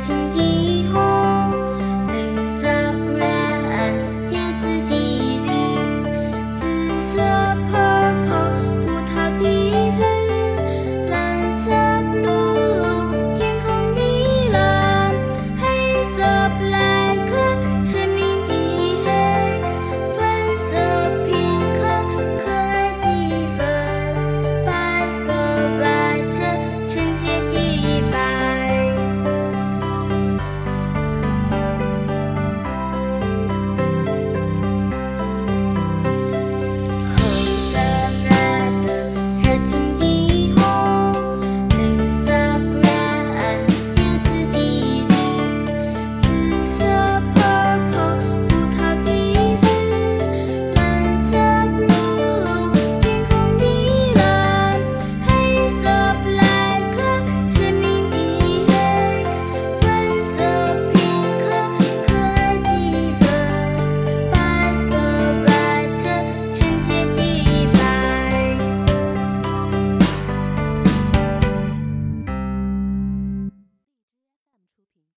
心底